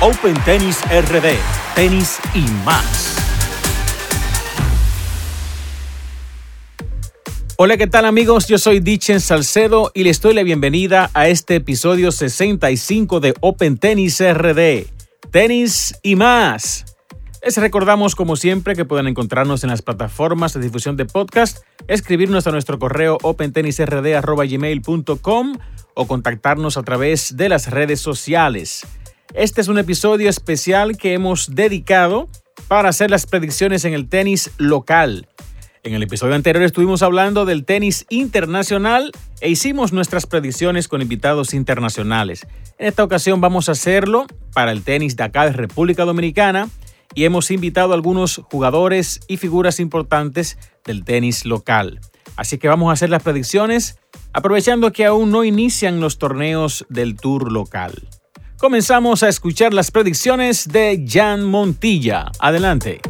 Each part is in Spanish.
Open Tennis RD, tenis y más. Hola, ¿qué tal amigos? Yo soy Dichen Salcedo y les doy la bienvenida a este episodio 65 de Open Tennis RD, tenis y más. Les recordamos, como siempre, que pueden encontrarnos en las plataformas de difusión de podcast, escribirnos a nuestro correo opentennisrd.gmail.com o contactarnos a través de las redes sociales. Este es un episodio especial que hemos dedicado para hacer las predicciones en el tenis local. En el episodio anterior estuvimos hablando del tenis internacional e hicimos nuestras predicciones con invitados internacionales. En esta ocasión vamos a hacerlo para el tenis de acá de República Dominicana y hemos invitado a algunos jugadores y figuras importantes del tenis local. Así que vamos a hacer las predicciones aprovechando que aún no inician los torneos del Tour local. Comenzamos a escuchar las predicciones de Jan Montilla. Adelante.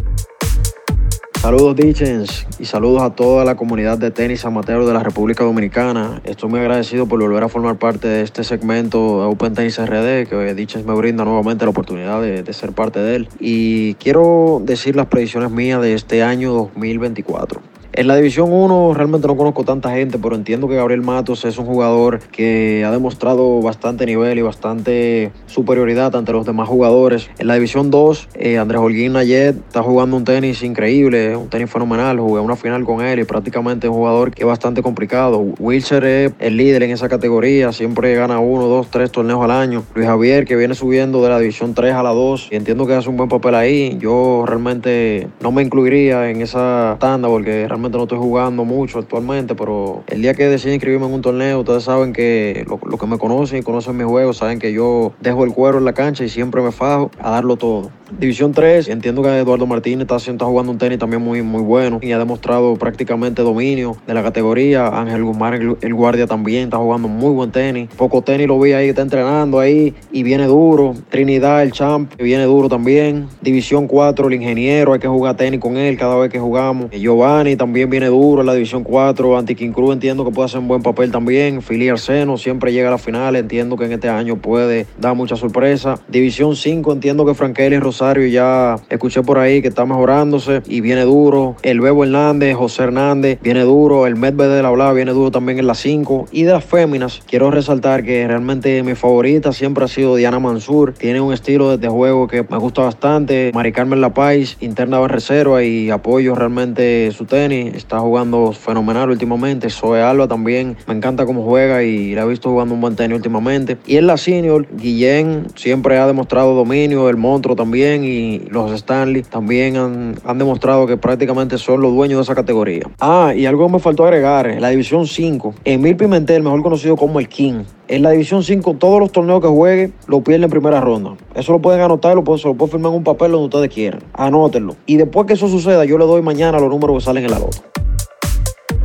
Saludos Dichens y saludos a toda la comunidad de tenis amateur de la República Dominicana. Estoy muy agradecido por volver a formar parte de este segmento de Open Tennis RD que Dichens me brinda nuevamente la oportunidad de, de ser parte de él. Y quiero decir las predicciones mías de este año 2024. En la División 1 realmente no conozco tanta gente, pero entiendo que Gabriel Matos es un jugador que ha demostrado bastante nivel y bastante superioridad ante los demás jugadores. En la División 2, eh, Andrés Holguín Nayet está jugando un tenis increíble, un tenis fenomenal. Jugué una final con él y prácticamente es un jugador que es bastante complicado. Wilcher es el líder en esa categoría, siempre gana uno, dos, tres torneos al año. Luis Javier, que viene subiendo de la División 3 a la 2 y entiendo que hace un buen papel ahí. Yo realmente no me incluiría en esa tanda porque realmente no estoy jugando mucho actualmente, pero el día que decidí inscribirme en un torneo, ustedes saben que lo, que me conocen y conocen mi juego, saben que yo dejo el cuero en la cancha y siempre me fajo a darlo todo. División 3, entiendo que Eduardo Martínez está, está jugando un tenis también muy, muy bueno y ha demostrado prácticamente dominio de la categoría. Ángel Guzmán, el, guardia, también está jugando muy buen tenis. Poco tenis lo vi ahí, está entrenando ahí y viene duro. Trinidad, el champ, viene duro también. División 4, el ingeniero, hay que jugar tenis con él cada vez que jugamos. Giovanni también viene duro en la División 4. Antiquín Cruz entiendo que puede hacer un buen papel también. Fili Arseno siempre llega a la final. Entiendo que en este año puede dar mucha sorpresa. División 5, entiendo que Frankelli Rosario ya escuché por ahí que está mejorándose y viene duro. El Bebo Hernández, José Hernández, viene duro. El Medved de la Bla viene duro también en las 5. Y de las féminas, quiero resaltar que realmente mi favorita siempre ha sido Diana Mansur. Tiene un estilo de juego que me gusta bastante. Mari Carmen La Paz, interna de reserva y apoyo realmente su tenis. Está jugando fenomenal últimamente. Zoe Alba también me encanta cómo juega y la he visto jugando un buen tenis últimamente. Y en la senior, Guillén siempre ha demostrado dominio. El monstruo también y los Stanley también han, demostrado que prácticamente son los dueños de esa categoría. Ah, y algo me faltó agregar, en la División 5, Emil Pimentel, mejor conocido como el King. En la División 5, todos los torneos que juegue lo pierden en primera ronda. Eso lo pueden anotar, lo pueden, se lo pueden firmar en un papel donde ustedes quieran. Anótenlo. Y después que eso suceda, yo le doy mañana los números que salen en la lota.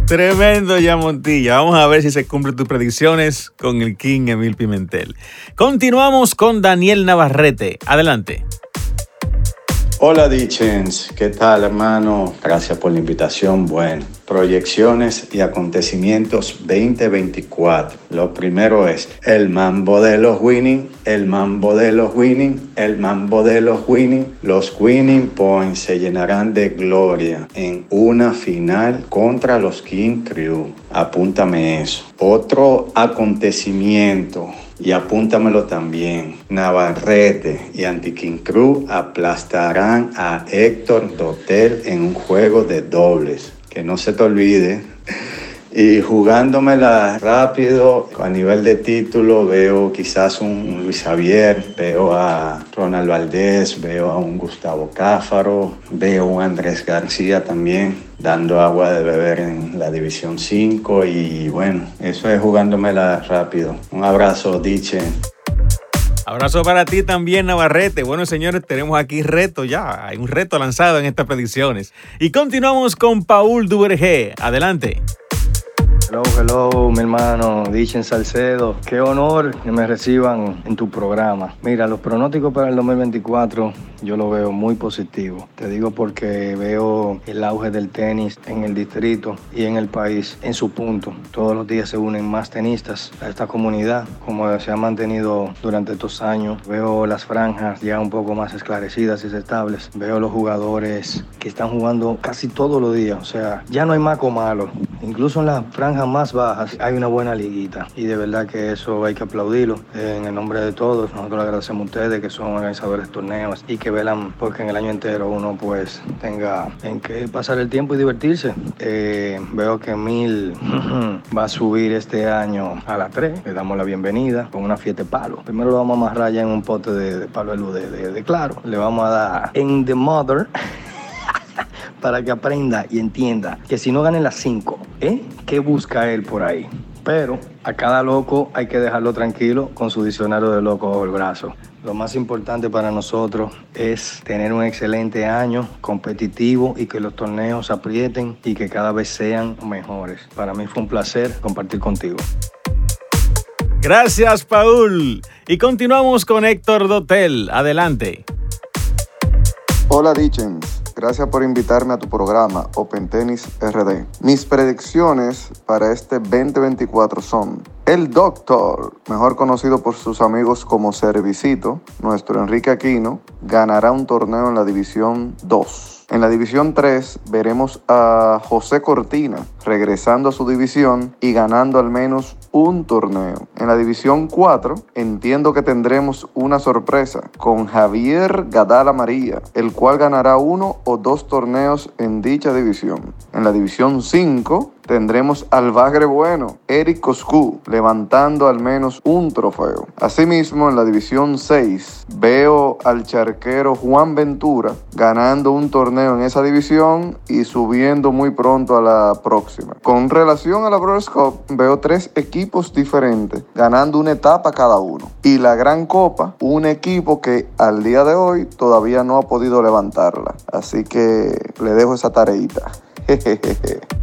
Tremendo ya Montilla. Vamos a ver si se cumplen tus predicciones con el King Emil Pimentel. Continuamos con Daniel Navarrete. Adelante. Hola Dichens, ¿qué tal hermano? Gracias por la invitación. Bueno, proyecciones y acontecimientos 2024. Lo primero es el mambo de los winning, el mambo de los winning, el mambo de los winning. Los winning points se llenarán de gloria en una final contra los King Crew. Apúntame eso. Otro acontecimiento y apúntamelo también. Navarrete y Antiquín Cruz aplastarán a Héctor Dotel en un juego de dobles. Que no se te olvide. Y jugándomela rápido, a nivel de título, veo quizás un Luis Javier, veo a Ronald Valdés, veo a un Gustavo Cáfaro, veo a un Andrés García también dando agua de beber en la División 5 y bueno, eso es jugándomela rápido. Un abrazo, Diche. Abrazo para ti también, Navarrete. Bueno, señores, tenemos aquí reto ya. Hay un reto lanzado en estas predicciones. Y continuamos con Paul Duvergé. Adelante. Hello, hello, mi hermano Dichen Salcedo. Qué honor que me reciban en tu programa. Mira, los pronósticos para el 2024 yo lo veo muy positivo. Te digo porque veo el auge del tenis en el distrito y en el país en su punto. Todos los días se unen más tenistas a esta comunidad, como se ha mantenido durante estos años. Veo las franjas ya un poco más esclarecidas y estables. Veo los jugadores que están jugando casi todos los días. O sea, ya no hay maco malo. Incluso en las franjas más bajas hay una buena liguita. Y de verdad que eso hay que aplaudirlo. En el nombre de todos, nosotros le agradecemos a ustedes que son organizadores de torneos y que velan porque en el año entero uno pues tenga en qué pasar el tiempo y divertirse. Eh, veo que Mil va a subir este año a las 3. Le damos la bienvenida con una fiesta de palo. Primero lo vamos a amarrar ya en un pote de, palo de luz de, de claro. Le vamos a dar en The Mother. para que aprenda y entienda que si no gana las 5, ¿eh? ¿qué busca él por ahí? Pero a cada loco hay que dejarlo tranquilo con su diccionario de loco bajo el brazo. Lo más importante para nosotros es tener un excelente año competitivo y que los torneos aprieten y que cada vez sean mejores. Para mí fue un placer compartir contigo. Gracias, Paul. Y continuamos con Héctor Dotel. Adelante. Hola, Dichens. Gracias por invitarme a tu programa Open Tennis RD. Mis predicciones para este 2024 son el Doctor, mejor conocido por sus amigos como Servicito, nuestro Enrique Aquino, ganará un torneo en la División 2. En la División 3 veremos a José Cortina regresando a su división y ganando al menos un torneo. En la División 4 entiendo que tendremos una sorpresa con Javier Gadala María, el cual ganará uno o dos torneos en dicha división. En la División 5 tendremos al bagre bueno, Eric Coscu, levantando al menos un trofeo. Asimismo, en la división 6, veo al charquero Juan Ventura ganando un torneo en esa división y subiendo muy pronto a la próxima. Con relación a la Brothers Cup, veo tres equipos diferentes ganando una etapa cada uno. Y la Gran Copa, un equipo que al día de hoy todavía no ha podido levantarla. Así que le dejo esa tareita.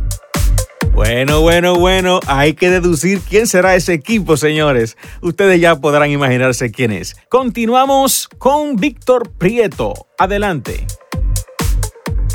Bueno, bueno, bueno, hay que deducir quién será ese equipo, señores. Ustedes ya podrán imaginarse quién es. Continuamos con Víctor Prieto. Adelante.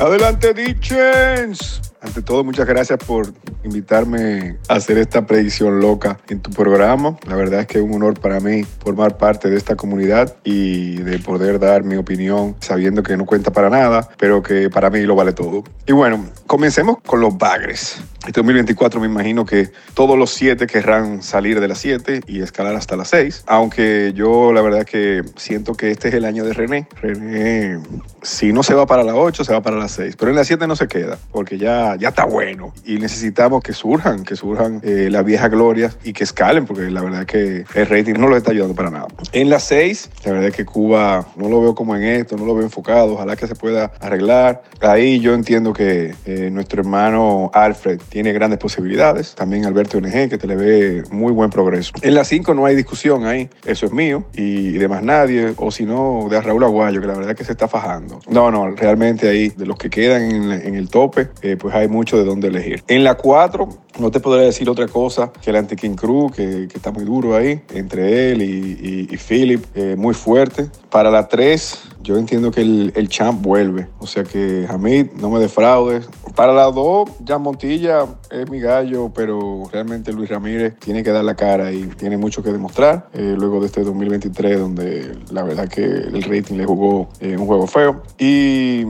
Adelante, Dichens. Ante todo, muchas gracias por invitarme a hacer esta predicción loca en tu programa. La verdad es que es un honor para mí formar parte de esta comunidad y de poder dar mi opinión sabiendo que no cuenta para nada, pero que para mí lo vale todo. Y bueno, comencemos con los bagres. Este 2024 me imagino que todos los siete querrán salir de las siete y escalar hasta las seis. Aunque yo la verdad que siento que este es el año de René. René, si no se va para la ocho, se va para las seis. Pero en las siete no se queda, porque ya, ya está bueno. Y necesitamos que surjan, que surjan eh, las viejas glorias y que escalen, porque la verdad que el rating no lo está ayudando para nada. En las seis, la verdad que Cuba no lo veo como en esto, no lo veo enfocado. Ojalá que se pueda arreglar. Ahí yo entiendo que eh, nuestro hermano Alfred tiene grandes posibilidades. También Alberto NG, que te le ve muy buen progreso. En la 5 no hay discusión ahí, eso es mío y de más nadie, o si no, de Raúl Aguayo, que la verdad que se está fajando. No, no, realmente ahí, de los que quedan en, el tope, eh, pues hay mucho de dónde elegir. En la 4, no te podría decir otra cosa que el Cruz, que, está muy duro ahí, entre él y, y, Philip, eh, muy fuerte. Para la 3, yo entiendo que el, champ vuelve. O sea que Hamid, no me defraudes. Para la 2, ya Montilla es mi gallo, pero realmente Luis Ramírez tiene que dar la cara y tiene mucho que demostrar. Eh, luego de este 2023, donde la verdad que el rating le jugó eh, un juego feo. Y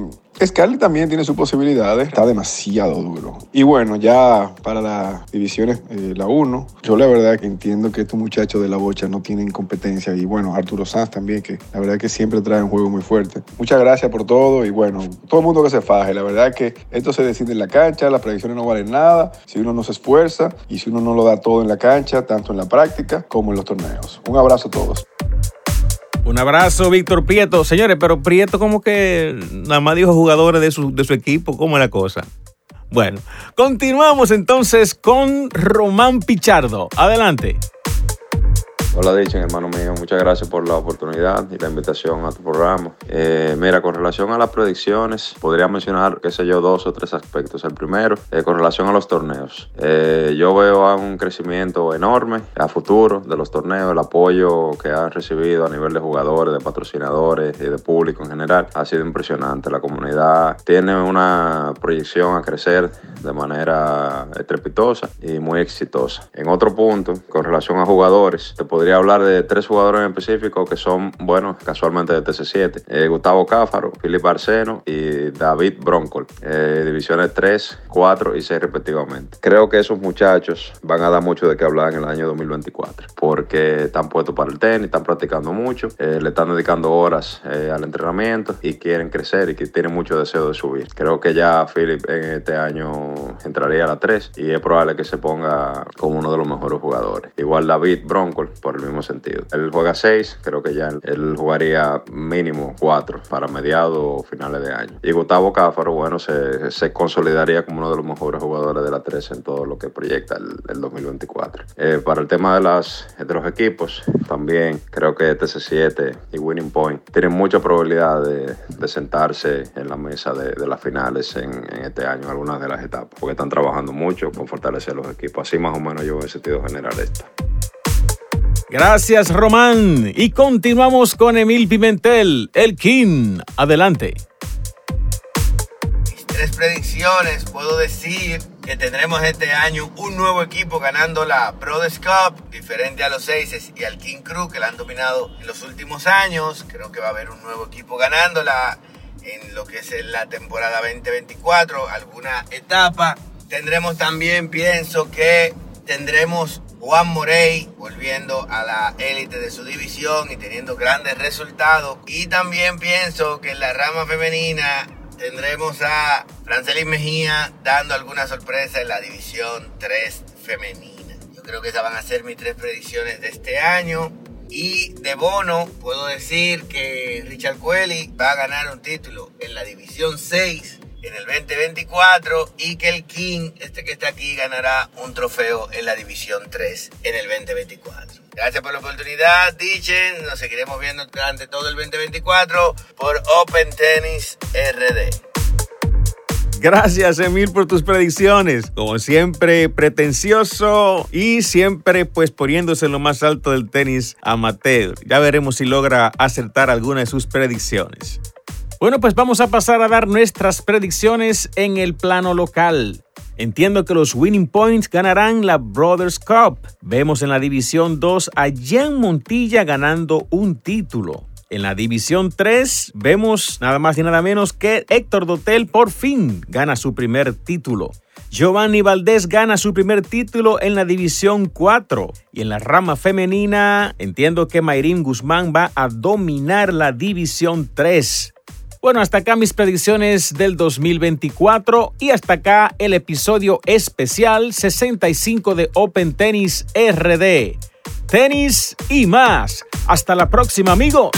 Scarlett también tiene sus posibilidades, está demasiado duro. Y bueno, ya para las divisiones, eh, la 1, yo la verdad que entiendo que estos muchachos de la bocha no tienen competencia. Y bueno, Arturo Sanz también, que la verdad que siempre trae un juego muy fuerte. Muchas gracias por todo y bueno, todo el mundo que se faje. La verdad que esto se decide en la cancha, las predicciones no valen nada si uno no se esfuerza y si uno no lo da todo en la cancha, tanto en la práctica como en los torneos. Un abrazo a todos. Un abrazo, Víctor Prieto. Señores, pero Prieto como que nada más dijo jugadores de su, de su equipo, ¿cómo es la cosa? Bueno, continuamos entonces con Román Pichardo. Adelante. Hola, Dichen, hermano mío. Muchas gracias por la oportunidad y la invitación a tu programa. Eh, mira, con relación a las predicciones, podría mencionar, qué sé yo, dos o tres aspectos. El primero, eh, con relación a los torneos. Eh, yo veo un crecimiento enorme a futuro de los torneos, el apoyo que han recibido a nivel de jugadores, de patrocinadores y de público en general ha sido impresionante. La comunidad tiene una proyección a crecer de manera estrepitosa y muy exitosa. En otro punto, con relación a jugadores, te podría podría hablar de tres jugadores en específico que son, bueno, casualmente de TC7. Eh, Gustavo Cáfaro, Filipe Arseno y David Broncol. Eh, divisiones 3, 4 y 6 respectivamente. Creo que esos muchachos van a dar mucho de qué hablar en el año 2024 porque están puestos para el tenis, están practicando mucho, eh, le están dedicando horas al entrenamiento y quieren crecer y que tienen mucho deseo de subir. Creo que ya Philip en este año entraría a la 3 y es probable que se ponga como uno de los mejores jugadores. Igual David Broncol, por el mismo sentido. Él juega 6, creo que ya él jugaría mínimo 4 para mediados o finales de año. Y Gustavo Cáfaro, bueno, se, consolidaría como uno de los mejores jugadores de la 3 en todo lo que proyecta el, 2024. Eh, para el tema de, las, de los equipos, también creo que TC7 y Winning Point tienen mucha probabilidad de, sentarse en la mesa de, las finales en, en, este año, algunas de las etapas, porque están trabajando mucho con fortalecer los equipos. Así más o menos yo en sentido general esto. Gracias, Román. Y continuamos con Emil Pimentel, el King. Adelante. Mis tres predicciones, puedo decir que tendremos este año un nuevo equipo ganando la Brothers Cup, diferente a los Aces y al King Crew que la han dominado en los últimos años. Creo que va a haber un nuevo equipo ganándola en lo que es la temporada 2024, alguna etapa. Tendremos también, pienso que tendremos Juan Morey volviendo a la élite de su división y teniendo grandes resultados. Y también pienso que en la rama femenina tendremos a Francelis Mejía dando alguna sorpresa en la división 3 femenina. Yo creo que esas van a ser mis tres predicciones de este año. Y de bono, puedo decir que Richard Cueli va a ganar un título en la división 6 en el 2024 y que el King, este que está aquí, ganará un trofeo en la División 3 en el 2024. Gracias por la oportunidad, Dichen. Nos seguiremos viendo durante todo el 2024 por Open Tennis RD. Gracias, Emil, por tus predicciones. Como siempre, pretencioso y siempre pues poniéndose en lo más alto del tenis amateur. Ya veremos si logra acertar alguna de sus predicciones. Bueno, pues vamos a pasar a dar nuestras predicciones en el plano local. Entiendo que los Winning Points ganarán la Brothers Cup. Vemos en la División 2 a Jan Montilla ganando un título. En la División 3 vemos nada más y nada menos que Héctor Dotel por fin gana su primer título. Giovanni Valdés gana su primer título en la División 4 y en la rama femenina entiendo que Mayrín Guzmán va a dominar la División 3. Bueno, hasta acá mis predicciones del 2024 y hasta acá el episodio especial 65 de Open Tennis RD. Tenis y más. Hasta la próxima amigos.